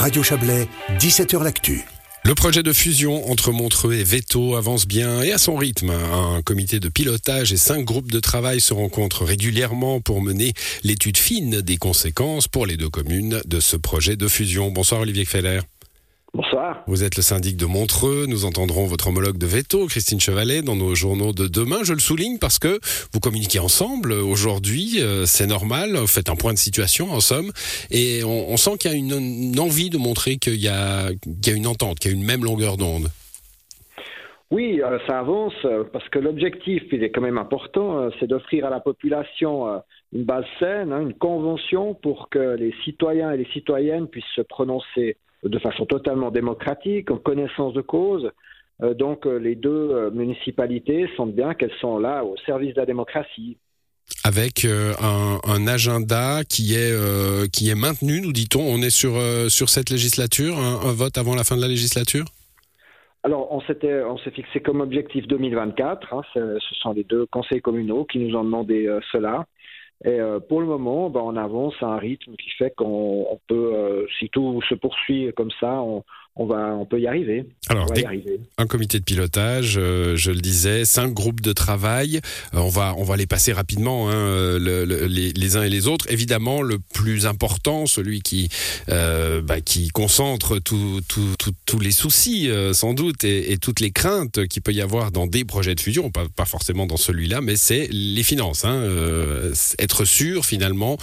Radio Chablais, 17h L'Actu. Le projet de fusion entre Montreux et Veto avance bien et à son rythme. Un comité de pilotage et cinq groupes de travail se rencontrent régulièrement pour mener l'étude fine des conséquences pour les deux communes de ce projet de fusion. Bonsoir Olivier Feller. Bonsoir. Vous êtes le syndic de Montreux. Nous entendrons votre homologue de veto, Christine Chevalet, dans nos journaux de demain. Je le souligne parce que vous communiquez ensemble aujourd'hui. Euh, c'est normal. Vous faites un point de situation, en somme. Et on, sent qu'il y a une, envie de montrer qu'il y, a une entente, qu'il y a une même longueur d'onde. Oui, euh, ça avance euh, parce que l'objectif, il est quand même important, c'est d'offrir à la population une base saine, hein, une convention pour que les citoyens et les citoyennes puissent se prononcer de façon totalement démocratique, en connaissance de cause. Euh, donc euh, les deux euh, municipalités sentent bien qu'elles sont là au service de la démocratie. Avec un, agenda qui est, qui est maintenu, nous dit-on. On est sur, sur cette législature, un, vote avant la fin de la législature? Alors, on s'était, on s'est fixé comme objectif 2024. Hein, ce sont les deux conseils communaux qui nous ont demandé cela. Et euh, pour le moment, ben, on avance à un rythme qui fait qu'on peut, euh, si tout se poursuit comme ça, on, on va, on peut y arriver. Alors, un comité de pilotage, euh, je le disais, cinq groupes de travail. Euh, on va, on va les passer rapidement, hein, euh, les, uns et les autres. Évidemment, le plus important, celui qui, bah, qui concentre tous les soucis, sans doute, et, toutes les craintes qu'il peut y avoir dans des projets de fusion, pas, pas forcément dans celui-là, mais c'est les finances. Hein, être sûr, finalement,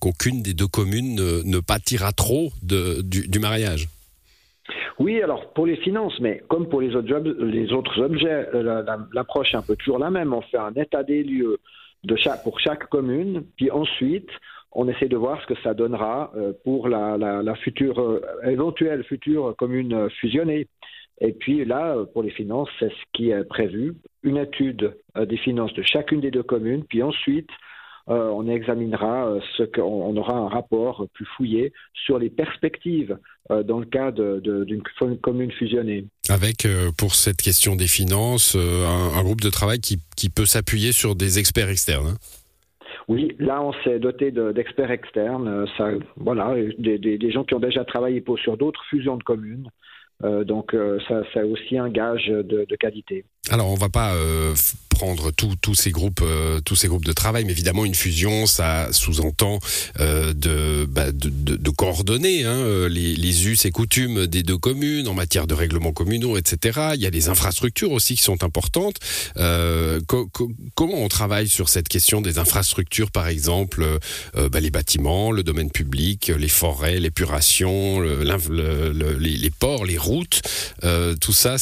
qu'aucune des deux communes ne, ne pâtira trop de, du mariage. Oui, alors pour les finances, mais comme pour les autres, objets, euh, l'approche est un peu toujours la même. On fait un état des lieux de chaque, pour chaque commune, puis ensuite on essaie de voir ce que ça donnera euh, pour la, la, future, euh, éventuelle future commune fusionnée. Et puis là, pour les finances, c'est ce qui est prévu, une étude des finances de chacune des deux communes, puis ensuite euh, on examinera euh, ce qu'on aura un rapport plus fouillé sur les perspectives euh, dans le cas d'une commune fusionnée. Avec, pour cette question des finances, un, groupe de travail qui, peut s'appuyer sur des experts externes. Hein. oui, là on s'est doté d'experts externes, ça, voilà, des, gens qui ont déjà travaillé pour, sur d'autres fusions de communes. donc ça, c'est aussi un gage de, qualité. Alors on va pas tous ces groupes, euh, tous ces groupes de travail. Mais évidemment, une fusion, ça sous-entend euh, bah, de, coordonner hein, euh, les, us et coutumes des deux communes en matière de règlements communaux, etc. Il y a les infrastructures aussi qui sont importantes. comment on travaille sur cette question des infrastructures, par exemple, bah, les bâtiments, le domaine public, les forêts, l'épuration, les, les, ports, les routes, tout ça,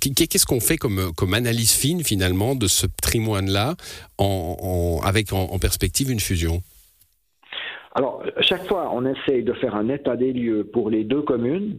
qu'est-ce qu'on fait comme analyse fine finalement de ce patrimoine-là en, avec en, perspective une fusion alors, chaque fois, on essaye de faire un état des lieux pour les deux communes,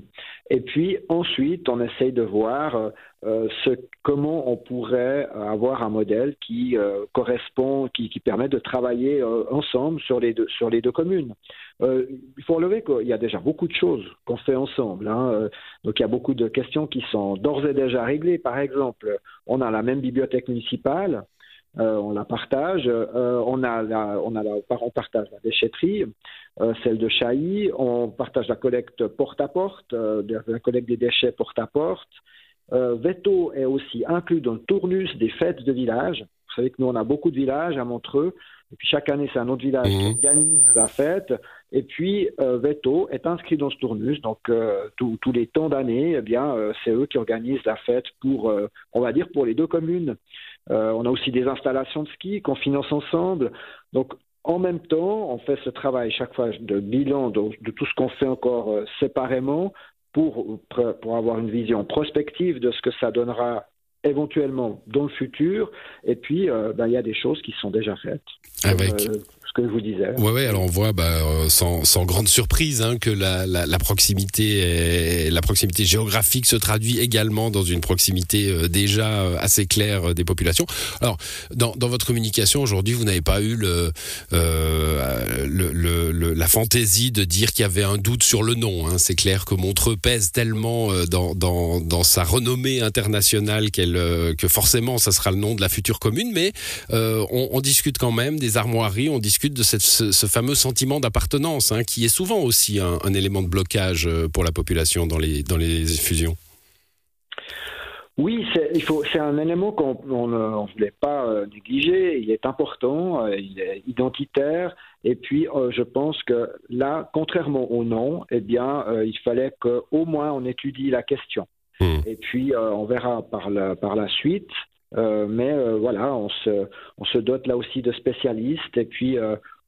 et puis ensuite, on essaye de voir euh, ce, comment on pourrait avoir un modèle qui euh, correspond, qui, qui, permet de travailler euh, ensemble sur les deux, sur les deux communes. il faut relever qu'il y a déjà beaucoup de choses qu'on fait ensemble. Hein. donc, il y a beaucoup de questions qui sont d'ores et déjà réglées. Par exemple, on a la même bibliothèque municipale. On la partage. on a la, on a la, on partage la déchetterie, celle de Chailly. On partage la collecte porte à porte, la collecte des déchets porte à porte. Euh, Veto est aussi inclus dans le tournus des fêtes de village. Vous savez que nous, on a beaucoup de villages à Montreux. Et puis chaque année, c'est un autre village qui mmh. organise la fête. Et puis euh, Veto est inscrit dans ce tournus. Donc euh, tous les temps d'année, eh bien, c'est eux qui organisent la fête pour, on va dire, pour les deux communes. On a aussi des installations de ski qu'on finance ensemble. Donc en même temps, on fait ce travail chaque fois de bilan de, de tout ce qu'on fait encore séparément pour, pour avoir une vision prospective de ce que ça donnera éventuellement dans le futur. Et puis, euh, ben, il y a des choses qui sont déjà faites. Avec, euh, que je vous disais. Ouais, ouais. Alors on voit, bah, euh, sans, grande surprise, hein, que la, proximité, géographique se traduit également dans une proximité euh, déjà euh, assez claire des populations. Alors, dans, votre communication aujourd'hui, vous n'avez pas eu le, euh, le, le, la fantaisie de dire qu'il y avait un doute sur le nom. Hein. C'est clair que Montreux pèse tellement dans sa renommée internationale qu'elle, que forcément, ça sera le nom de la future commune. Mais on, on discute quand même des armoiries, on discute discute de ce, fameux sentiment d'appartenance, hein, qui est souvent aussi un, élément de blocage pour la population dans les, dans les fusions. Oui, c'est un élément qu'on ne voulait pas négliger. Il est important, il est identitaire. Et puis, je pense que là, contrairement au non, eh bien, il fallait qu'au moins on étudie la question. Hmm. Et puis, euh, on verra par la, par la suite. Euh, mais euh, voilà, on se, on se dote là aussi de spécialistes et puis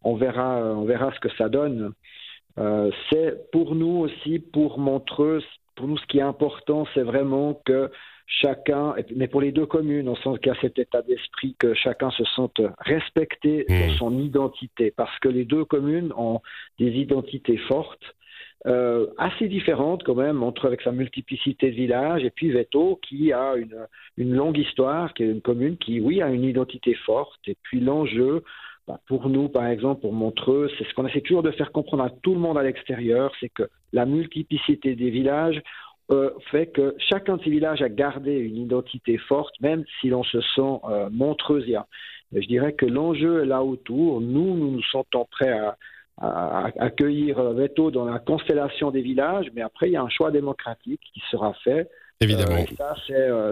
on, verra, on verra ce que ça donne. c'est pour nous aussi, pour Montreux, pour nous ce qui est important, c'est vraiment que chacun, mais pour les deux communes, on sent qu'il y a cet état d'esprit que chacun se sente respecté dans hmm. son identité, parce que les deux communes ont des identités fortes euh, assez différente quand même entre avec sa multiplicité de villages et puis Veto qui a une, une longue histoire, qui est une commune qui, oui, a une identité forte. Et puis l'enjeu, bah, pour nous, par exemple, pour Montreux, c'est ce qu'on essaie toujours de faire comprendre à tout le monde à l'extérieur, c'est que la multiplicité des villages euh, fait que chacun de ces villages a gardé une identité forte, même si l'on se sent euh, montreusien. je dirais que l'enjeu est là autour. Nous, nous nous sentons prêts à, à accueillir Veto dans la constellation des villages, mais après, il y a un choix démocratique qui sera fait. Évidemment. Euh, ça, c'est, euh,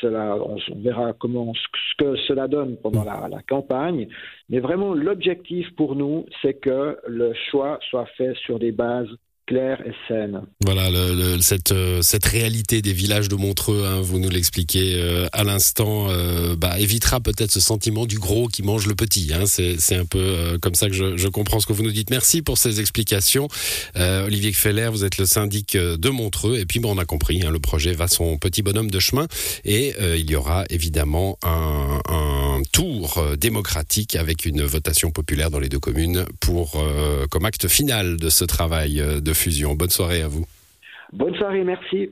cela, on, verra comment ce que cela donne pendant la, la campagne. Mais vraiment, l'objectif pour nous, c'est que le choix soit fait sur des bases et saine. Voilà, cette, euh, cette réalité des villages de Montreux, hein, vous nous l'expliquez euh, à l'instant, euh, bah, évitera peut-être ce sentiment du gros qui mange le petit. Hein, C'est un peu comme ça que je, je, comprends ce que vous nous dites. Merci pour ces explications. Olivier Feller, vous êtes le syndic de Montreux. Et puis, bon, on a compris, hein, le projet va son petit bonhomme de chemin. Et il y aura évidemment un, un tour démocratique avec une votation populaire dans les deux communes pour comme acte final de ce travail de Bonne soirée à vous. Bonne soirée, merci.